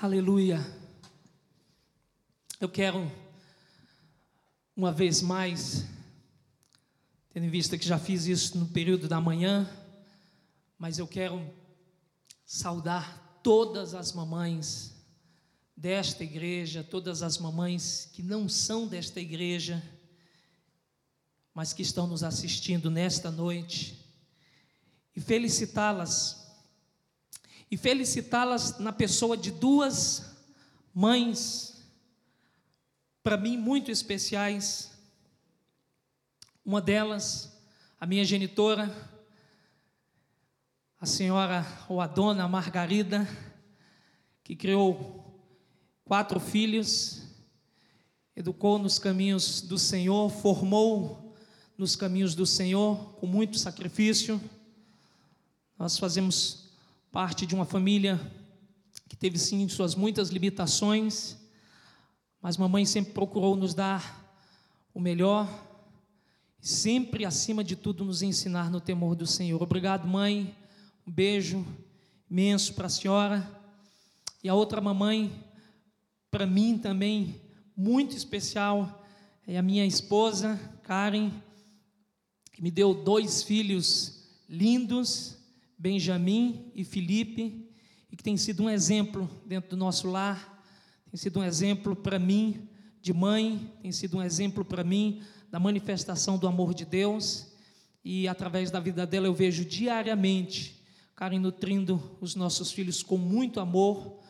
Aleluia. Eu quero, uma vez mais, tendo em vista que já fiz isso no período da manhã, mas eu quero saudar todas as mamães desta igreja, todas as mamães que não são desta igreja, mas que estão nos assistindo nesta noite, e felicitá-las e felicitá-las na pessoa de duas mães, para mim muito especiais. Uma delas, a minha genitora, a senhora ou a dona Margarida, que criou quatro filhos, educou nos caminhos do Senhor, formou nos caminhos do Senhor com muito sacrifício. Nós fazemos parte de uma família que teve sim suas muitas limitações, mas mamãe sempre procurou nos dar o melhor, sempre acima de tudo nos ensinar no temor do Senhor. Obrigado, mãe. Um beijo imenso para a senhora. E a outra mamãe, para mim também, muito especial, é a minha esposa, Karen, que me deu dois filhos lindos Benjamin e Felipe, e que tem sido um exemplo dentro do nosso lar, tem sido um exemplo para mim de mãe, tem sido um exemplo para mim da manifestação do amor de Deus, e através da vida dela eu vejo diariamente Karen nutrindo os nossos filhos com muito amor,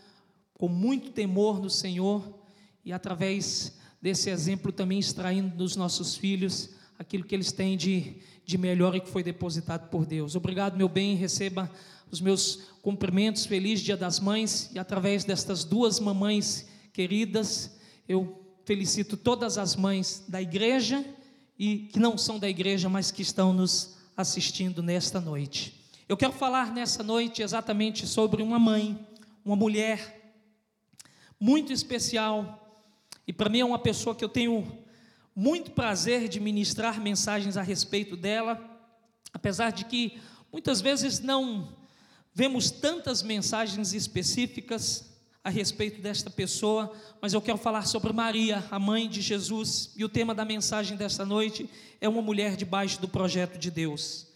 com muito temor no Senhor, e através desse exemplo também extraindo dos nossos filhos aquilo que eles têm de, de melhor e que foi depositado por Deus. Obrigado, meu bem, receba os meus cumprimentos, feliz Dia das Mães, e através destas duas mamães queridas, eu felicito todas as mães da igreja e que não são da igreja, mas que estão nos assistindo nesta noite. Eu quero falar nessa noite exatamente sobre uma mãe, uma mulher muito especial, e para mim é uma pessoa que eu tenho muito prazer de ministrar mensagens a respeito dela, apesar de que muitas vezes não vemos tantas mensagens específicas a respeito desta pessoa, mas eu quero falar sobre Maria, a mãe de Jesus, e o tema da mensagem desta noite é uma mulher debaixo do projeto de Deus.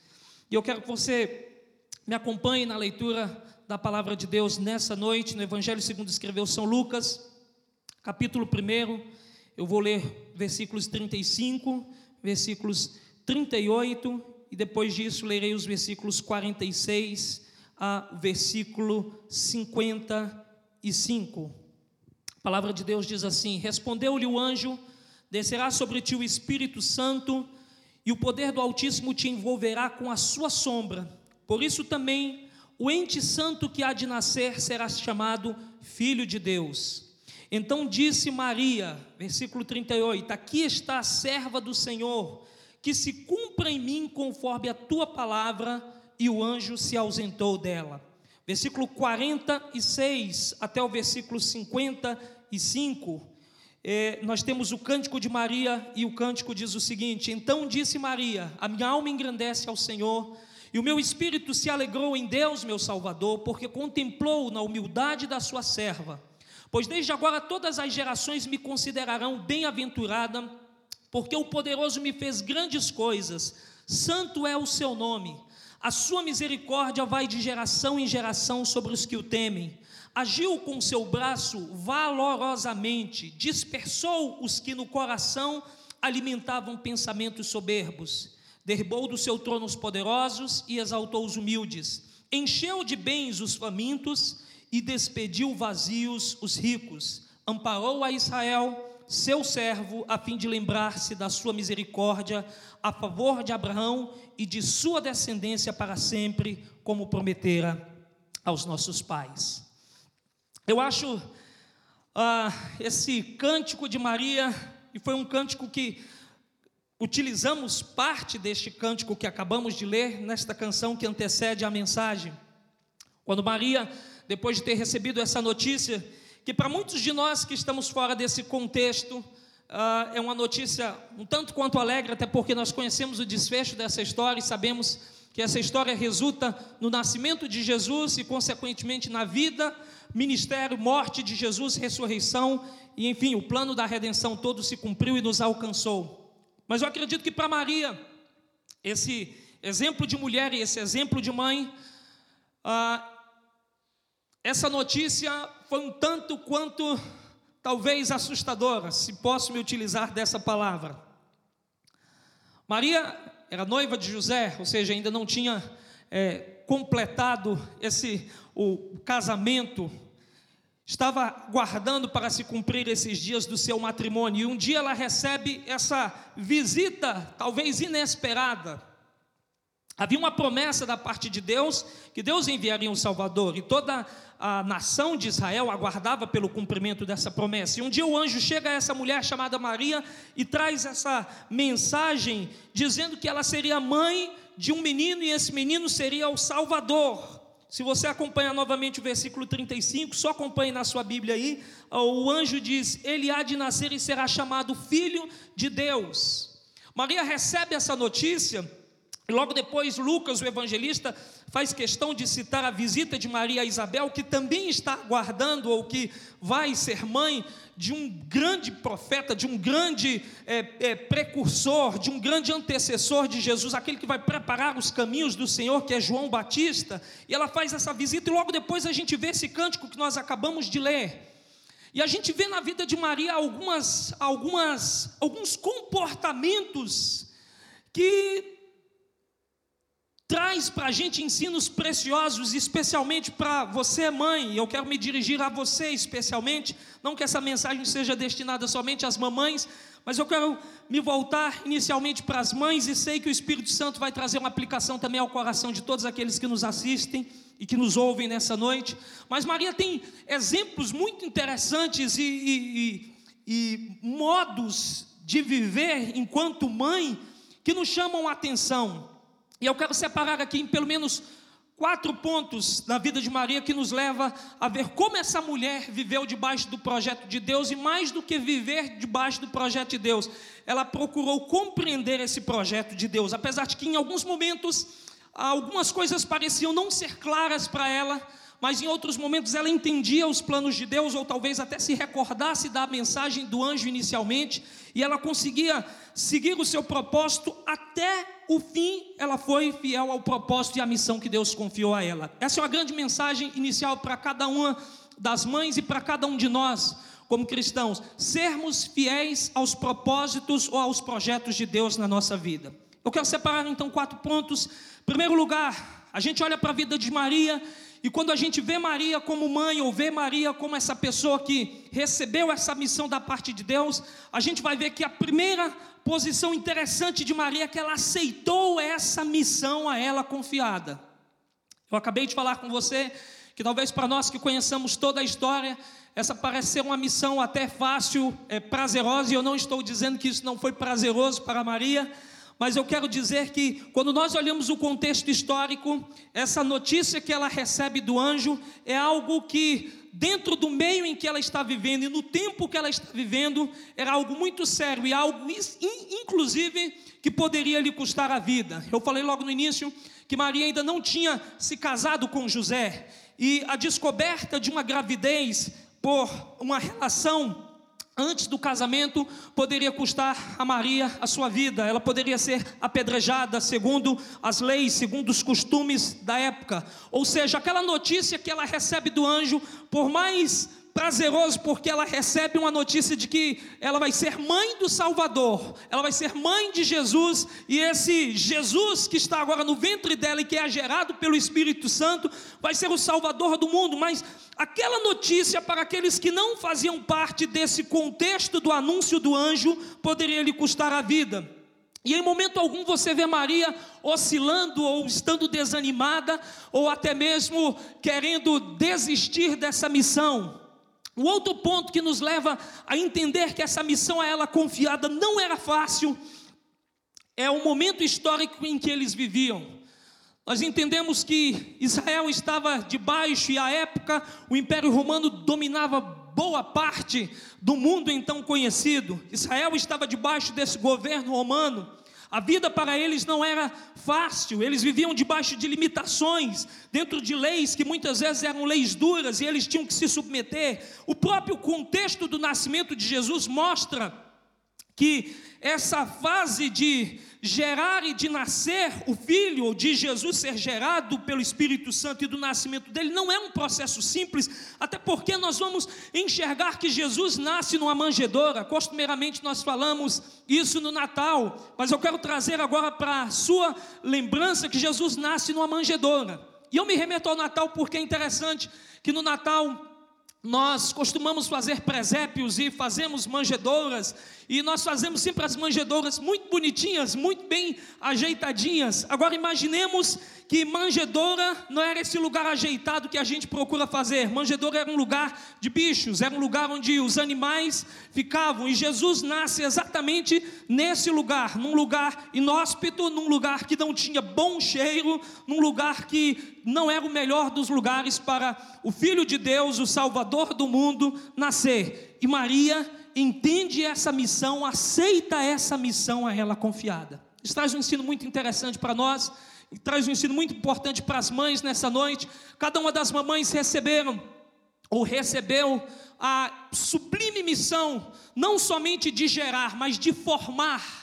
E eu quero que você me acompanhe na leitura da palavra de Deus nessa noite, no Evangelho segundo escreveu São Lucas, capítulo 1, eu vou ler versículos 35, versículos 38 e depois disso lerei os versículos 46 a versículo 55. A palavra de Deus diz assim: Respondeu-lhe o anjo: Descerá sobre ti o Espírito Santo, e o poder do Altíssimo te envolverá com a sua sombra. Por isso também o ente santo que há de nascer será chamado Filho de Deus. Então disse Maria, versículo 38: Aqui está a serva do Senhor, que se cumpra em mim conforme a tua palavra, e o anjo se ausentou dela. Versículo 46 até o versículo 55, é, nós temos o cântico de Maria, e o cântico diz o seguinte: Então disse Maria: A minha alma engrandece ao Senhor, e o meu espírito se alegrou em Deus, meu Salvador, porque contemplou na humildade da sua serva. Pois desde agora todas as gerações me considerarão bem-aventurada, porque o poderoso me fez grandes coisas, santo é o seu nome. A sua misericórdia vai de geração em geração sobre os que o temem. Agiu com seu braço valorosamente, dispersou os que no coração alimentavam pensamentos soberbos. Derribou do seu trono os poderosos e exaltou os humildes. Encheu de bens os famintos e despediu vazios os ricos, amparou a Israel, seu servo, a fim de lembrar-se da sua misericórdia a favor de Abraão e de sua descendência para sempre, como prometera aos nossos pais. Eu acho ah, esse cântico de Maria, e foi um cântico que utilizamos parte deste cântico que acabamos de ler nesta canção que antecede a mensagem. Quando Maria depois de ter recebido essa notícia, que para muitos de nós que estamos fora desse contexto, uh, é uma notícia um tanto quanto alegre, até porque nós conhecemos o desfecho dessa história e sabemos que essa história resulta no nascimento de Jesus e, consequentemente, na vida, ministério, morte de Jesus, ressurreição e, enfim, o plano da redenção todo se cumpriu e nos alcançou. Mas eu acredito que para Maria, esse exemplo de mulher e esse exemplo de mãe, ah, essa notícia foi um tanto quanto, talvez, assustadora, se posso me utilizar dessa palavra. Maria era noiva de José, ou seja, ainda não tinha é, completado esse o casamento, estava guardando para se cumprir esses dias do seu matrimônio. E um dia ela recebe essa visita, talvez inesperada. Havia uma promessa da parte de Deus que Deus enviaria um Salvador, e toda a nação de Israel aguardava pelo cumprimento dessa promessa. E um dia o anjo chega a essa mulher chamada Maria e traz essa mensagem dizendo que ela seria mãe de um menino e esse menino seria o Salvador. Se você acompanha novamente o versículo 35, só acompanhe na sua Bíblia aí, o anjo diz: Ele há de nascer e será chamado Filho de Deus. Maria recebe essa notícia Logo depois, Lucas, o evangelista, faz questão de citar a visita de Maria a Isabel, que também está aguardando, ou que vai ser mãe de um grande profeta, de um grande é, é, precursor, de um grande antecessor de Jesus, aquele que vai preparar os caminhos do Senhor, que é João Batista. E ela faz essa visita, e logo depois a gente vê esse cântico que nós acabamos de ler. E a gente vê na vida de Maria algumas, algumas, alguns comportamentos que traz para a gente ensinos preciosos, especialmente para você, mãe. Eu quero me dirigir a você especialmente. Não que essa mensagem seja destinada somente às mamães, mas eu quero me voltar inicialmente para as mães e sei que o Espírito Santo vai trazer uma aplicação também ao coração de todos aqueles que nos assistem e que nos ouvem nessa noite. Mas Maria tem exemplos muito interessantes e, e, e, e modos de viver enquanto mãe que nos chamam a atenção. E eu quero separar aqui em pelo menos quatro pontos na vida de Maria que nos leva a ver como essa mulher viveu debaixo do projeto de Deus e mais do que viver debaixo do projeto de Deus, ela procurou compreender esse projeto de Deus, apesar de que em alguns momentos algumas coisas pareciam não ser claras para ela, mas em outros momentos ela entendia os planos de Deus, ou talvez até se recordasse da mensagem do anjo inicialmente, e ela conseguia seguir o seu propósito até o fim, ela foi fiel ao propósito e à missão que Deus confiou a ela. Essa é uma grande mensagem inicial para cada uma das mães e para cada um de nós, como cristãos, sermos fiéis aos propósitos ou aos projetos de Deus na nossa vida. Eu quero separar então quatro pontos. Em primeiro lugar, a gente olha para a vida de Maria e quando a gente vê Maria como mãe, ou vê Maria como essa pessoa que recebeu essa missão da parte de Deus, a gente vai ver que a primeira posição interessante de Maria é que ela aceitou essa missão a ela confiada. Eu acabei de falar com você que talvez para nós que conheçamos toda a história, essa parece ser uma missão até fácil, é, prazerosa, e eu não estou dizendo que isso não foi prazeroso para Maria, mas eu quero dizer que, quando nós olhamos o contexto histórico, essa notícia que ela recebe do anjo é algo que, dentro do meio em que ela está vivendo e no tempo que ela está vivendo, era algo muito sério e algo, inclusive, que poderia lhe custar a vida. Eu falei logo no início que Maria ainda não tinha se casado com José, e a descoberta de uma gravidez por uma relação antes do casamento poderia custar a Maria a sua vida, ela poderia ser apedrejada segundo as leis, segundo os costumes da época. Ou seja, aquela notícia que ela recebe do anjo, por mais prazeroso porque ela recebe uma notícia de que ela vai ser mãe do Salvador, ela vai ser mãe de Jesus, e esse Jesus que está agora no ventre dela e que é gerado pelo Espírito Santo, vai ser o Salvador do mundo. Mas aquela notícia para aqueles que não faziam parte desse contexto do anúncio do anjo poderia lhe custar a vida. E em momento algum você vê Maria oscilando ou estando desanimada, ou até mesmo querendo desistir dessa missão. O outro ponto que nos leva a entender que essa missão a ela confiada não era fácil é o momento histórico em que eles viviam. Nós entendemos que Israel estava debaixo e à época o Império Romano dominava boa parte do mundo então conhecido. Israel estava debaixo desse governo romano. A vida para eles não era fácil, eles viviam debaixo de limitações, dentro de leis que muitas vezes eram leis duras e eles tinham que se submeter. O próprio contexto do nascimento de Jesus mostra que essa fase de gerar e de nascer o filho, ou de Jesus ser gerado pelo Espírito Santo e do nascimento dele, não é um processo simples, até porque nós vamos enxergar que Jesus nasce numa manjedoura, costumeiramente nós falamos isso no Natal, mas eu quero trazer agora para a sua lembrança que Jesus nasce numa manjedoura. E eu me remeto ao Natal porque é interessante que no Natal nós costumamos fazer presépios e fazemos manjedouras, e nós fazemos sempre as manjedouras muito bonitinhas, muito bem ajeitadinhas. Agora imaginemos que manjedoura não era esse lugar ajeitado que a gente procura fazer. Manjedoura era um lugar de bichos, era um lugar onde os animais ficavam, e Jesus nasce exatamente nesse lugar, num lugar inóspito, num lugar que não tinha bom cheiro, num lugar que não era o melhor dos lugares para o Filho de Deus, o Salvador do mundo, nascer. E Maria entende essa missão, aceita essa missão a ela confiada. Isso traz um ensino muito interessante para nós, e traz um ensino muito importante para as mães nessa noite. Cada uma das mamães receberam, ou recebeu, a sublime missão, não somente de gerar, mas de formar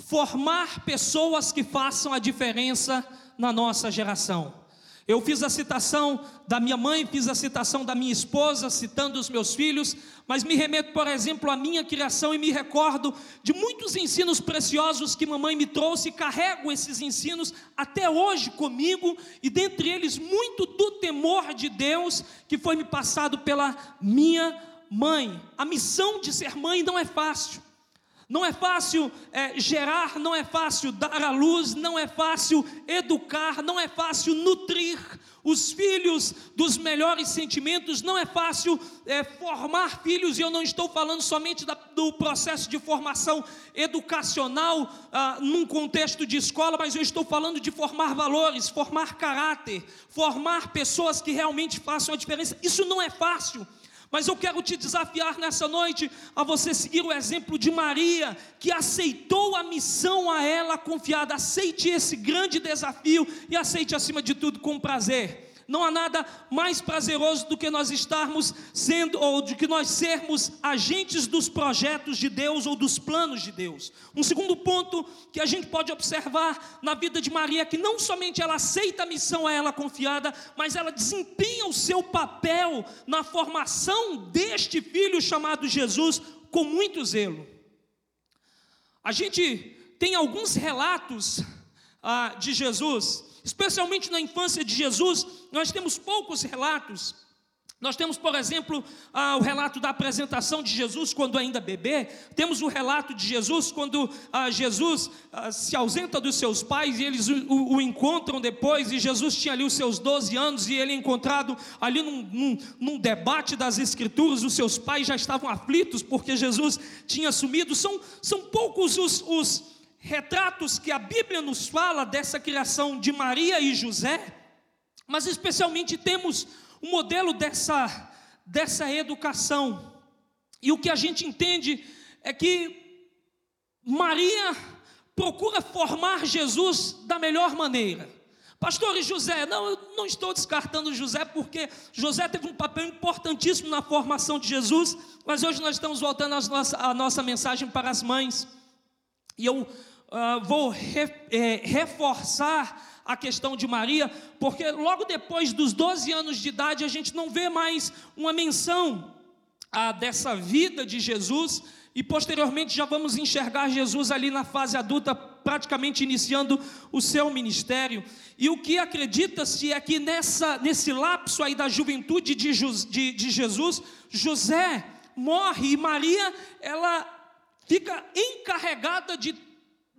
formar pessoas que façam a diferença na nossa geração. Eu fiz a citação da minha mãe, fiz a citação da minha esposa, citando os meus filhos, mas me remeto, por exemplo, à minha criação e me recordo de muitos ensinos preciosos que mamãe me trouxe carrego esses ensinos até hoje comigo, e dentre eles muito do temor de Deus que foi me passado pela minha mãe. A missão de ser mãe não é fácil. Não é fácil é, gerar, não é fácil dar à luz, não é fácil educar, não é fácil nutrir os filhos dos melhores sentimentos, não é fácil é, formar filhos, e eu não estou falando somente da, do processo de formação educacional ah, num contexto de escola, mas eu estou falando de formar valores, formar caráter, formar pessoas que realmente façam a diferença. Isso não é fácil. Mas eu quero te desafiar nessa noite a você seguir o exemplo de Maria, que aceitou a missão a ela confiada. Aceite esse grande desafio e aceite acima de tudo com prazer. Não há nada mais prazeroso do que nós estarmos sendo, ou de que nós sermos agentes dos projetos de Deus ou dos planos de Deus. Um segundo ponto que a gente pode observar na vida de Maria é que não somente ela aceita a missão a ela confiada, mas ela desempenha o seu papel na formação deste filho chamado Jesus com muito zelo. A gente tem alguns relatos ah, de Jesus especialmente na infância de Jesus, nós temos poucos relatos. Nós temos, por exemplo, ah, o relato da apresentação de Jesus quando ainda bebê, temos o relato de Jesus quando ah, Jesus ah, se ausenta dos seus pais e eles o, o, encontram depois, e Jesus tinha ali os seus 12 anos e ele é encontrado ali num, num, num debate das Escrituras, os seus pais já estavam aflitos porque Jesus tinha sumido. São, são poucos os, os retratos que a Bíblia nos fala dessa criação de Maria e José, mas especialmente temos o um modelo dessa, dessa educação. E o que a gente entende é que Maria procura formar Jesus da melhor maneira. Pastor e José, não, eu não estou descartando José, porque José teve um papel importantíssimo na formação de Jesus, mas hoje nós estamos voltando a nossa, a nossa mensagem para as mães. E eu uh, vou re, é, reforçar a questão de Maria, porque logo depois dos 12 anos de idade a gente não vê mais uma menção ah, dessa vida de Jesus, e posteriormente já vamos enxergar Jesus ali na fase adulta, praticamente iniciando o seu ministério. E o que acredita-se é que nessa, nesse lapso aí da juventude de, de, de Jesus, José morre e Maria, ela fica encarregada de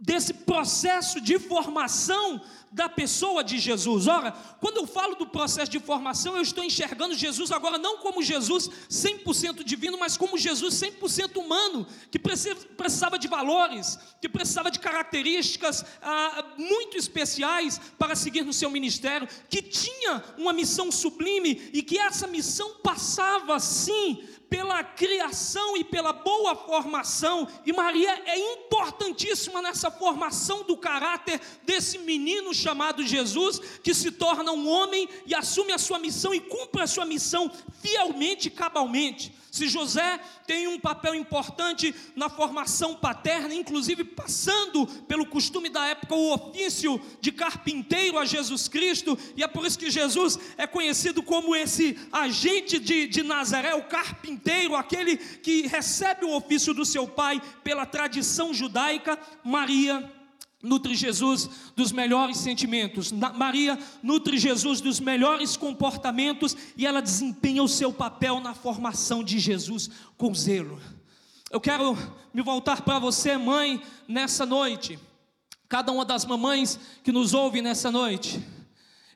desse processo de formação da pessoa de Jesus. Ora, quando eu falo do processo de formação, eu estou enxergando Jesus agora não como Jesus 100% divino, mas como Jesus 100% humano, que precisava de valores, que precisava de características ah, muito especiais para seguir no seu ministério, que tinha uma missão sublime e que essa missão passava sim pela criação e pela boa formação, e Maria é importantíssima nessa formação do caráter desse menino chamado Jesus, que se torna um homem e assume a sua missão e cumpre a sua missão fielmente e cabalmente. Se José tem um papel importante na formação paterna, inclusive passando pelo costume da época o ofício de carpinteiro a Jesus Cristo, e é por isso que Jesus é conhecido como esse agente de, de Nazaré, o carpinteiro, aquele que recebe o ofício do seu pai pela tradição judaica, Maria nutre Jesus dos melhores sentimentos. Maria nutre Jesus dos melhores comportamentos e ela desempenha o seu papel na formação de Jesus com zelo. Eu quero me voltar para você, mãe, nessa noite. Cada uma das mamães que nos ouve nessa noite.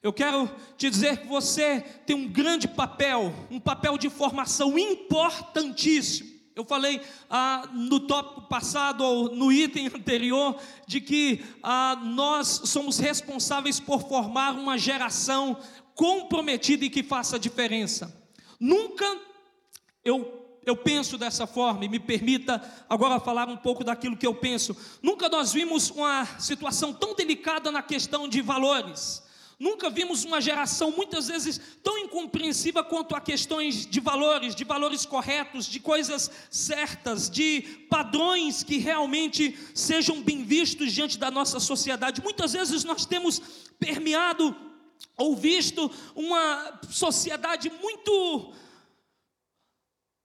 Eu quero te dizer que você tem um grande papel, um papel de formação importantíssimo eu falei ah, no tópico passado, ou no item anterior, de que ah, nós somos responsáveis por formar uma geração comprometida e que faça diferença. Nunca eu eu penso dessa forma e me permita agora falar um pouco daquilo que eu penso. Nunca nós vimos uma situação tão delicada na questão de valores. Nunca vimos uma geração muitas vezes tão incompreensiva quanto a questões de valores, de valores corretos, de coisas certas, de padrões que realmente sejam bem vistos diante da nossa sociedade. Muitas vezes nós temos permeado ou visto uma sociedade muito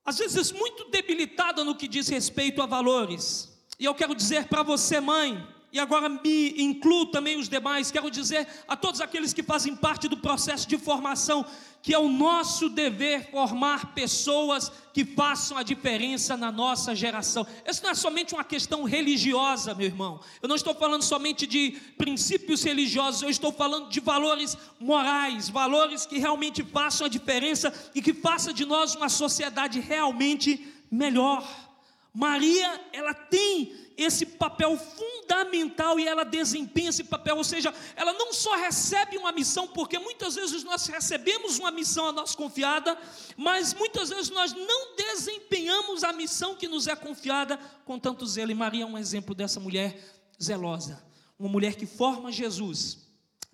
às vezes muito debilitada no que diz respeito a valores. E eu quero dizer para você, mãe, e agora me incluo também os demais, quero dizer a todos aqueles que fazem parte do processo de formação, que é o nosso dever formar pessoas que façam a diferença na nossa geração. Isso não é somente uma questão religiosa, meu irmão. Eu não estou falando somente de princípios religiosos, eu estou falando de valores morais, valores que realmente façam a diferença e que façam de nós uma sociedade realmente melhor. Maria, ela tem esse papel fundamental e ela desempenha esse papel, ou seja, ela não só recebe uma missão, porque muitas vezes nós recebemos uma missão a nós confiada, mas muitas vezes nós não desempenhamos a missão que nos é confiada com tanto zelo. E Maria é um exemplo dessa mulher zelosa, uma mulher que forma Jesus,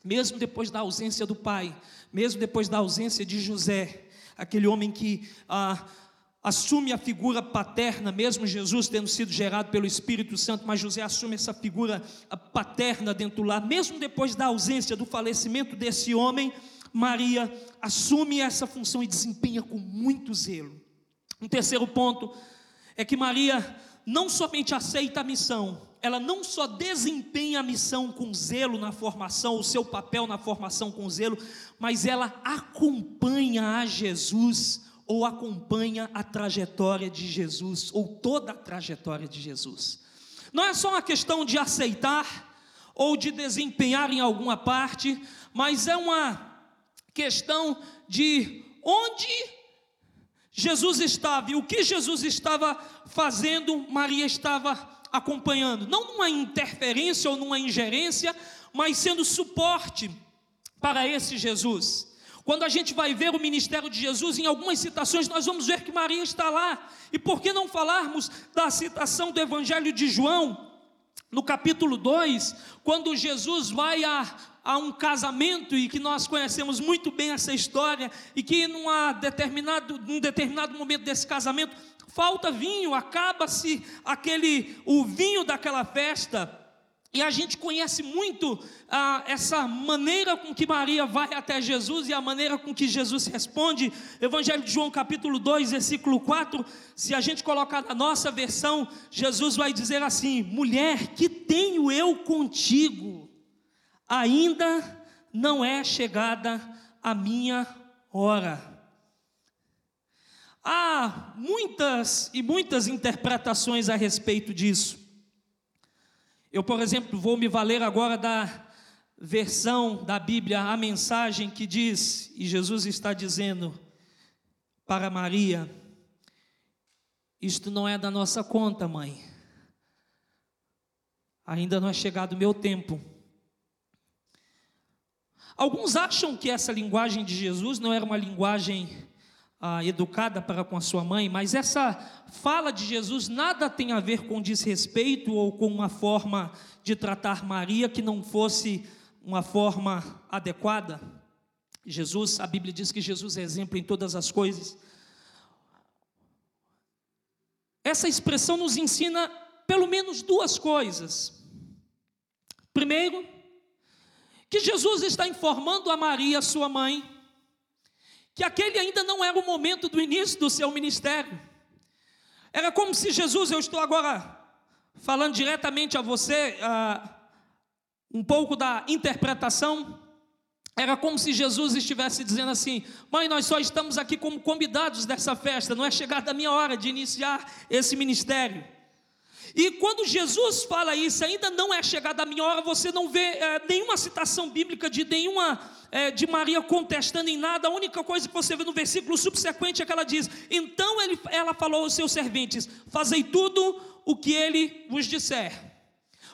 mesmo depois da ausência do pai, mesmo depois da ausência de José, aquele homem que ah, assume a figura paterna, mesmo Jesus tendo sido gerado pelo Espírito Santo, mas José assume essa figura paterna dentro do lar, mesmo depois da ausência, do falecimento desse homem, Maria assume essa função e desempenha com muito zelo. Um terceiro ponto é que Maria não somente aceita a missão, ela não só desempenha a missão com zelo na formação, o seu papel na formação com zelo, mas ela acompanha a Jesus ou acompanha a trajetória de Jesus, ou toda a trajetória de Jesus. Não é só uma questão de aceitar ou de desempenhar em alguma parte, mas é uma questão de onde Jesus estava e o que Jesus estava fazendo, Maria estava acompanhando, não numa interferência ou numa ingerência, mas sendo suporte para esse Jesus. Quando a gente vai ver o ministério de Jesus, em algumas citações, nós vamos ver que Maria está lá. E por que não falarmos da citação do Evangelho de João, no capítulo 2, quando Jesus vai a, a um casamento e que nós conhecemos muito bem essa história, e que numa determinado, num determinado momento desse casamento falta vinho, acaba-se aquele o vinho daquela festa. E a gente conhece muito ah, essa maneira com que Maria vai até Jesus e a maneira com que Jesus responde. Evangelho de João, capítulo 2, versículo 4. Se a gente colocar na nossa versão, Jesus vai dizer assim: Mulher, que tenho eu contigo? Ainda não é chegada a minha hora. Há muitas e muitas interpretações a respeito disso. Eu, por exemplo, vou me valer agora da versão da Bíblia, a mensagem que diz, e Jesus está dizendo para Maria: Isto não é da nossa conta, mãe. Ainda não é chegado o meu tempo. Alguns acham que essa linguagem de Jesus não era uma linguagem ah, educada para com a sua mãe, mas essa fala de Jesus nada tem a ver com desrespeito ou com uma forma de tratar Maria que não fosse uma forma adequada. Jesus, a Bíblia diz que Jesus é exemplo em todas as coisas. Essa expressão nos ensina pelo menos duas coisas. Primeiro, que Jesus está informando a Maria, sua mãe, que aquele ainda não era o momento do início do seu ministério. Era como se Jesus, eu estou agora falando diretamente a você, uh, um pouco da interpretação, era como se Jesus estivesse dizendo assim: Mãe, nós só estamos aqui como convidados dessa festa, não é chegada a minha hora de iniciar esse ministério. E quando Jesus fala isso, ainda não é chegada a minha hora, você não vê é, nenhuma citação bíblica de nenhuma é, de Maria contestando em nada. A única coisa que você vê no versículo subsequente é que ela diz: Então ele, ela falou aos seus serventes: Fazei tudo o que ele vos disser.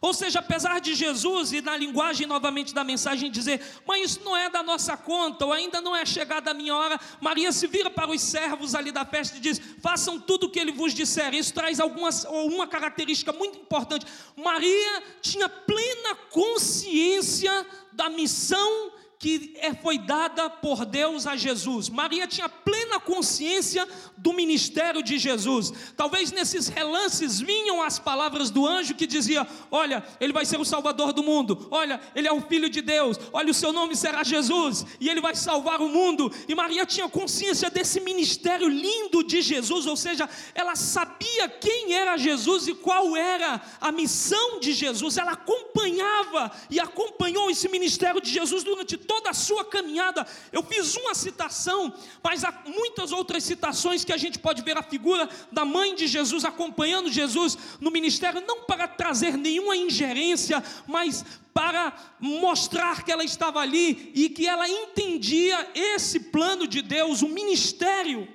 Ou seja, apesar de Jesus, e na linguagem novamente da mensagem, dizer: Mãe, isso não é da nossa conta, ou ainda não é chegada a minha hora, Maria se vira para os servos ali da festa e diz: Façam tudo o que ele vos disser. Isso traz algumas, uma característica muito importante. Maria tinha plena consciência da missão que é, foi dada por Deus a Jesus. Maria tinha plena consciência do ministério de Jesus. Talvez nesses relances vinham as palavras do anjo que dizia: Olha, ele vai ser o salvador do mundo. Olha, ele é o filho de Deus. Olha, o seu nome será Jesus e ele vai salvar o mundo. E Maria tinha consciência desse ministério lindo de Jesus, ou seja, ela sabia quem era Jesus e qual era a missão de Jesus. Ela acompanhava e acompanhou esse ministério de Jesus durante toda a sua caminhada. Eu fiz uma citação, mas há muitas outras citações que a gente pode ver a figura da mãe de Jesus acompanhando Jesus no ministério, não para trazer nenhuma ingerência, mas para mostrar que ela estava ali e que ela entendia esse plano de Deus, o ministério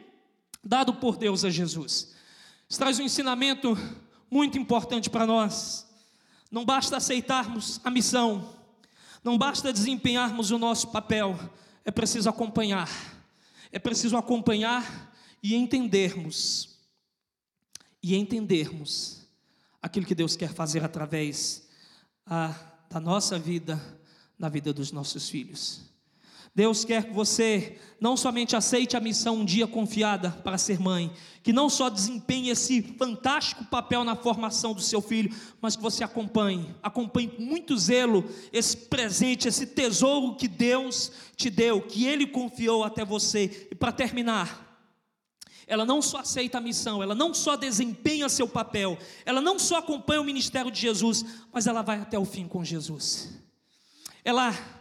dado por Deus a Jesus. Isso traz um ensinamento muito importante para nós. Não basta aceitarmos a missão, não basta desempenharmos o nosso papel, é preciso acompanhar. É preciso acompanhar e entendermos. E entendermos aquilo que Deus quer fazer através a, da nossa vida, na vida dos nossos filhos. Deus quer que você não somente aceite a missão um dia confiada para ser mãe, que não só desempenhe esse fantástico papel na formação do seu filho, mas que você acompanhe, acompanhe com muito zelo esse presente, esse tesouro que Deus te deu, que Ele confiou até você. E para terminar, ela não só aceita a missão, ela não só desempenha seu papel, ela não só acompanha o ministério de Jesus, mas ela vai até o fim com Jesus. Ela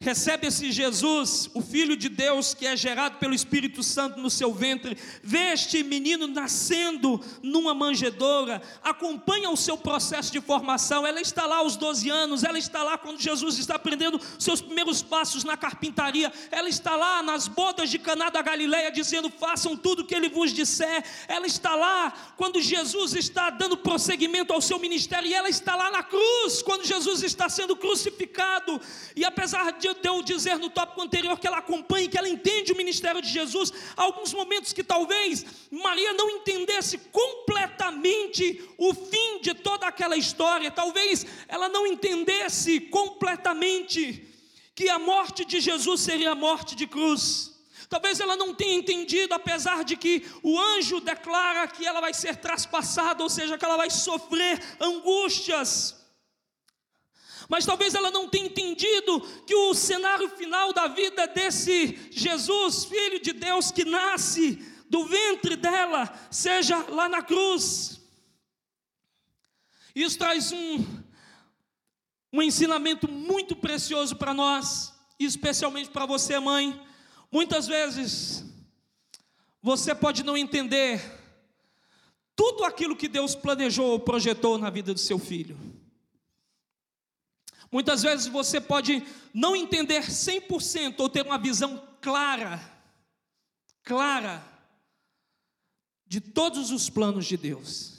recebe esse Jesus, o Filho de Deus, que é gerado pelo Espírito Santo no seu ventre, vê este menino nascendo numa manjedoura, acompanha o seu processo de formação. Ela está lá aos 12 anos, ela está lá quando Jesus está aprendendo seus primeiros passos na carpintaria, ela está lá nas bodas de Caná da Galileia, dizendo: façam tudo o que ele vos disser. Ela está lá quando Jesus está dando prosseguimento ao seu ministério, e ela está lá na cruz, quando Jesus está sendo crucificado, e apesar de de eu dizer no tópico anterior que ela acompanha, que ela entende o ministério de Jesus, há alguns momentos que talvez Maria não entendesse completamente o fim de toda aquela história, talvez ela não entendesse completamente que a morte de Jesus seria a morte de cruz. Talvez ela não tenha entendido, apesar de que o anjo declara que ela vai ser traspassada, ou seja, que ela vai sofrer angústias mas talvez ela não tenha entendido que o cenário final da vida desse Jesus, filho de Deus, que nasce do ventre dela, seja lá na cruz. Isso traz um, um ensinamento muito precioso para nós, especialmente para você, mãe. Muitas vezes, você pode não entender tudo aquilo que Deus planejou ou projetou na vida do seu filho. Muitas vezes você pode não entender 100% ou ter uma visão clara, clara, de todos os planos de Deus.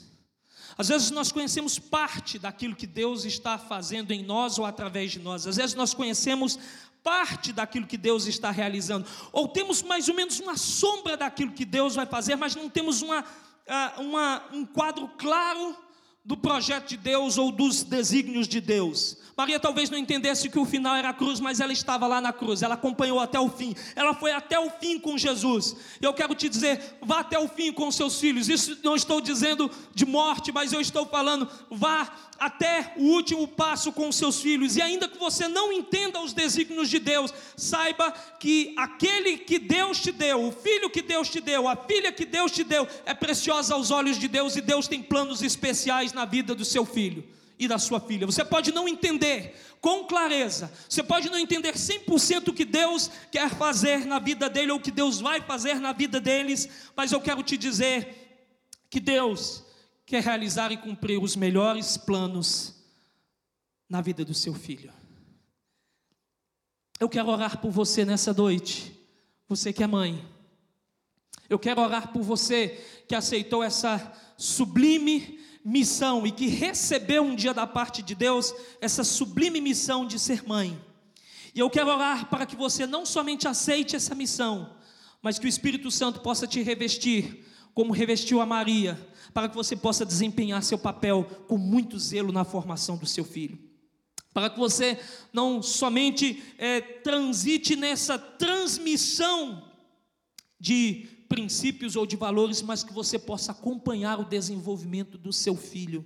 Às vezes nós conhecemos parte daquilo que Deus está fazendo em nós ou através de nós. Às vezes nós conhecemos parte daquilo que Deus está realizando, ou temos mais ou menos uma sombra daquilo que Deus vai fazer, mas não temos uma, ah, uma, um quadro claro do projeto de Deus ou dos desígnios de Deus. Maria talvez não entendesse que o final era a cruz, mas ela estava lá na cruz, ela acompanhou até o fim, ela foi até o fim com Jesus. Eu quero te dizer, vá até o fim com seus filhos. Isso não estou dizendo de morte, mas eu estou falando, vá até o último passo com seus filhos. E ainda que você não entenda os desígnios de Deus, saiba que aquele que Deus te deu, o filho que Deus te deu, a filha que Deus te deu, é preciosa aos olhos de Deus e Deus tem planos especiais na vida do seu filho e da sua filha. Você pode não entender com clareza, você pode não entender 100% o que Deus quer fazer na vida dele ou o que Deus vai fazer na vida deles, mas eu quero te dizer que Deus quer realizar e cumprir os melhores planos na vida do seu filho. Eu quero orar por você nessa noite, você que é mãe. Eu quero orar por você que aceitou essa sublime missão e que recebeu um dia da parte de Deus essa sublime missão de ser mãe. E eu quero orar para que você não somente aceite essa missão, mas que o Espírito Santo possa te revestir, como revestiu a Maria, para que você possa desempenhar seu papel com muito zelo na formação do seu filho. Para que você não somente é, transite nessa transmissão de princípios ou de valores, mas que você possa acompanhar o desenvolvimento do seu filho.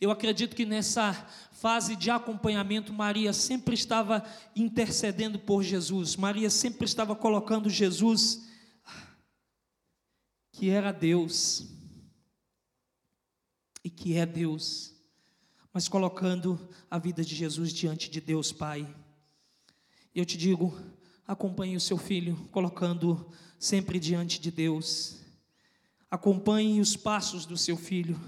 Eu acredito que nessa fase de acompanhamento, Maria sempre estava intercedendo por Jesus, Maria sempre estava colocando Jesus, que era Deus, e que é Deus, mas colocando a vida de Jesus diante de Deus Pai. Eu te digo, acompanhe o seu filho, colocando sempre diante de Deus. Acompanhe os passos do seu filho.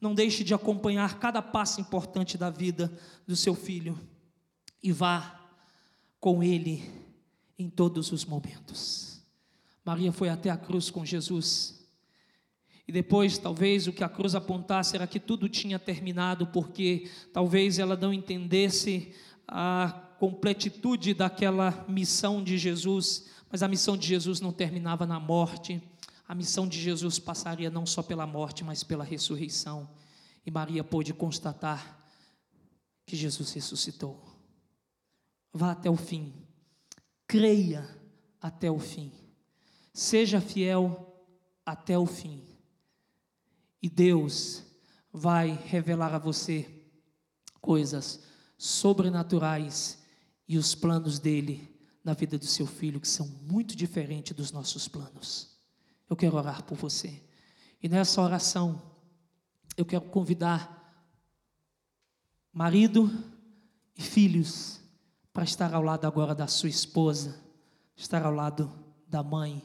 Não deixe de acompanhar cada passo importante da vida do seu filho. E vá com ele em todos os momentos. Maria foi até a cruz com Jesus. E depois, talvez, o que a cruz apontasse era que tudo tinha terminado, porque talvez ela não entendesse a completitude daquela missão de Jesus mas a missão de Jesus não terminava na morte, a missão de Jesus passaria não só pela morte, mas pela ressurreição. E Maria pôde constatar que Jesus ressuscitou. Vá até o fim, creia até o fim, seja fiel até o fim, e Deus vai revelar a você coisas sobrenaturais e os planos dele na vida do seu filho que são muito diferentes dos nossos planos. Eu quero orar por você. E nessa oração, eu quero convidar marido e filhos para estar ao lado agora da sua esposa, estar ao lado da mãe.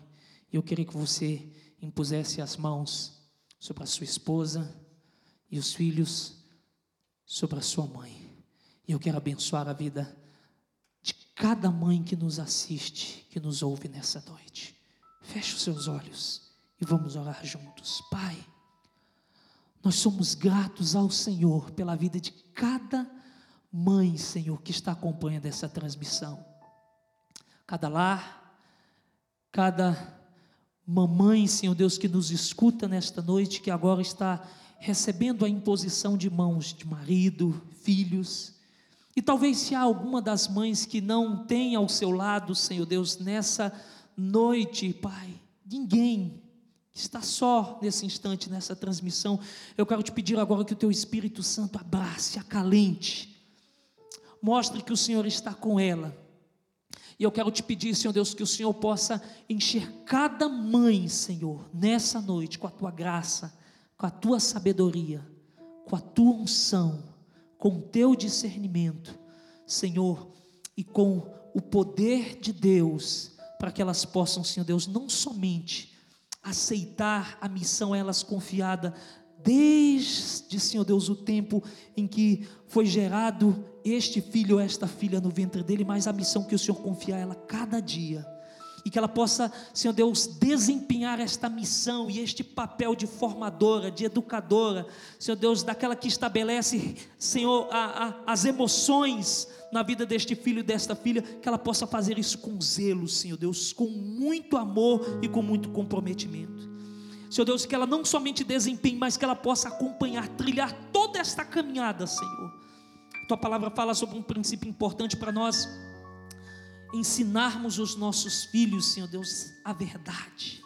Eu queria que você impusesse as mãos sobre a sua esposa e os filhos sobre a sua mãe. E eu quero abençoar a vida cada mãe que nos assiste, que nos ouve nessa noite. Feche os seus olhos e vamos orar juntos. Pai, nós somos gratos ao Senhor pela vida de cada mãe, Senhor, que está acompanhando essa transmissão. Cada lar, cada mamãe, Senhor Deus, que nos escuta nesta noite, que agora está recebendo a imposição de mãos de marido, filhos, e talvez se há alguma das mães que não tem ao seu lado, Senhor Deus, nessa noite, Pai, ninguém está só nesse instante, nessa transmissão, eu quero te pedir agora que o teu Espírito Santo abrace, acalente, mostre que o Senhor está com ela. E eu quero te pedir, Senhor Deus, que o Senhor possa encher cada mãe, Senhor, nessa noite, com a tua graça, com a tua sabedoria, com a tua unção com teu discernimento, Senhor, e com o poder de Deus, para que elas possam, Senhor Deus, não somente aceitar a missão a elas confiada desde, Senhor Deus, o tempo em que foi gerado este filho ou esta filha no ventre dele, mas a missão que o Senhor confia a ela cada dia. e que ela possa, Senhor Deus, desempenhar esta missão e este papel de formadora, de educadora, Senhor Deus, daquela que estabelece, Senhor, a, a, as emoções na vida deste filho e desta filha, que ela possa fazer isso com zelo, Senhor Deus, com muito amor e com muito comprometimento. Senhor Deus, que ela não somente desempenhe, mas que ela possa acompanhar, trilhar toda esta caminhada, Senhor. Tua palavra fala sobre um princípio importante para nós ensinarmos os nossos filhos, Senhor Deus, a verdade.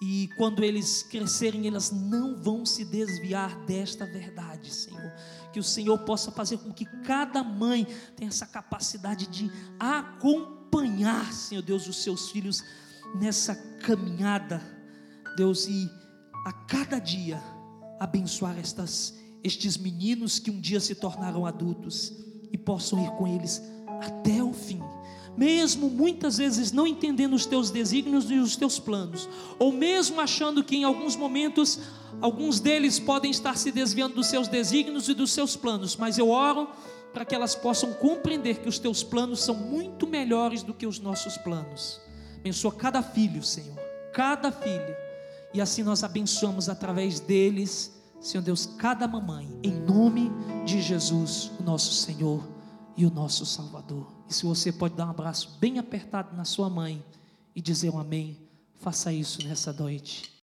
E quando eles crescerem, elas não vão se desviar desta verdade, Senhor. Que o Senhor possa fazer com que cada mãe tenha essa capacidade de acompanhar, Senhor Deus, os seus filhos nessa caminhada, Deus, e a cada dia abençoar estas, estes meninos que um dia se tornaram adultos e possam ir com eles até o fim mesmo muitas vezes não entendendo os teus desígnios e os teus planos, ou mesmo achando que em alguns momentos alguns deles podem estar se desviando dos seus desígnios e dos seus planos, mas eu oro para que elas possam compreender que os teus planos são muito melhores do que os nossos planos. Abençoa cada filho, Senhor, cada filha, e assim nós abençoamos através deles, Senhor Deus, cada mamãe, em nome de Jesus, o nosso Senhor e o nosso Salvador. E se você pode dar um abraço bem apertado na sua mãe e dizer um amém, faça isso nessa noite.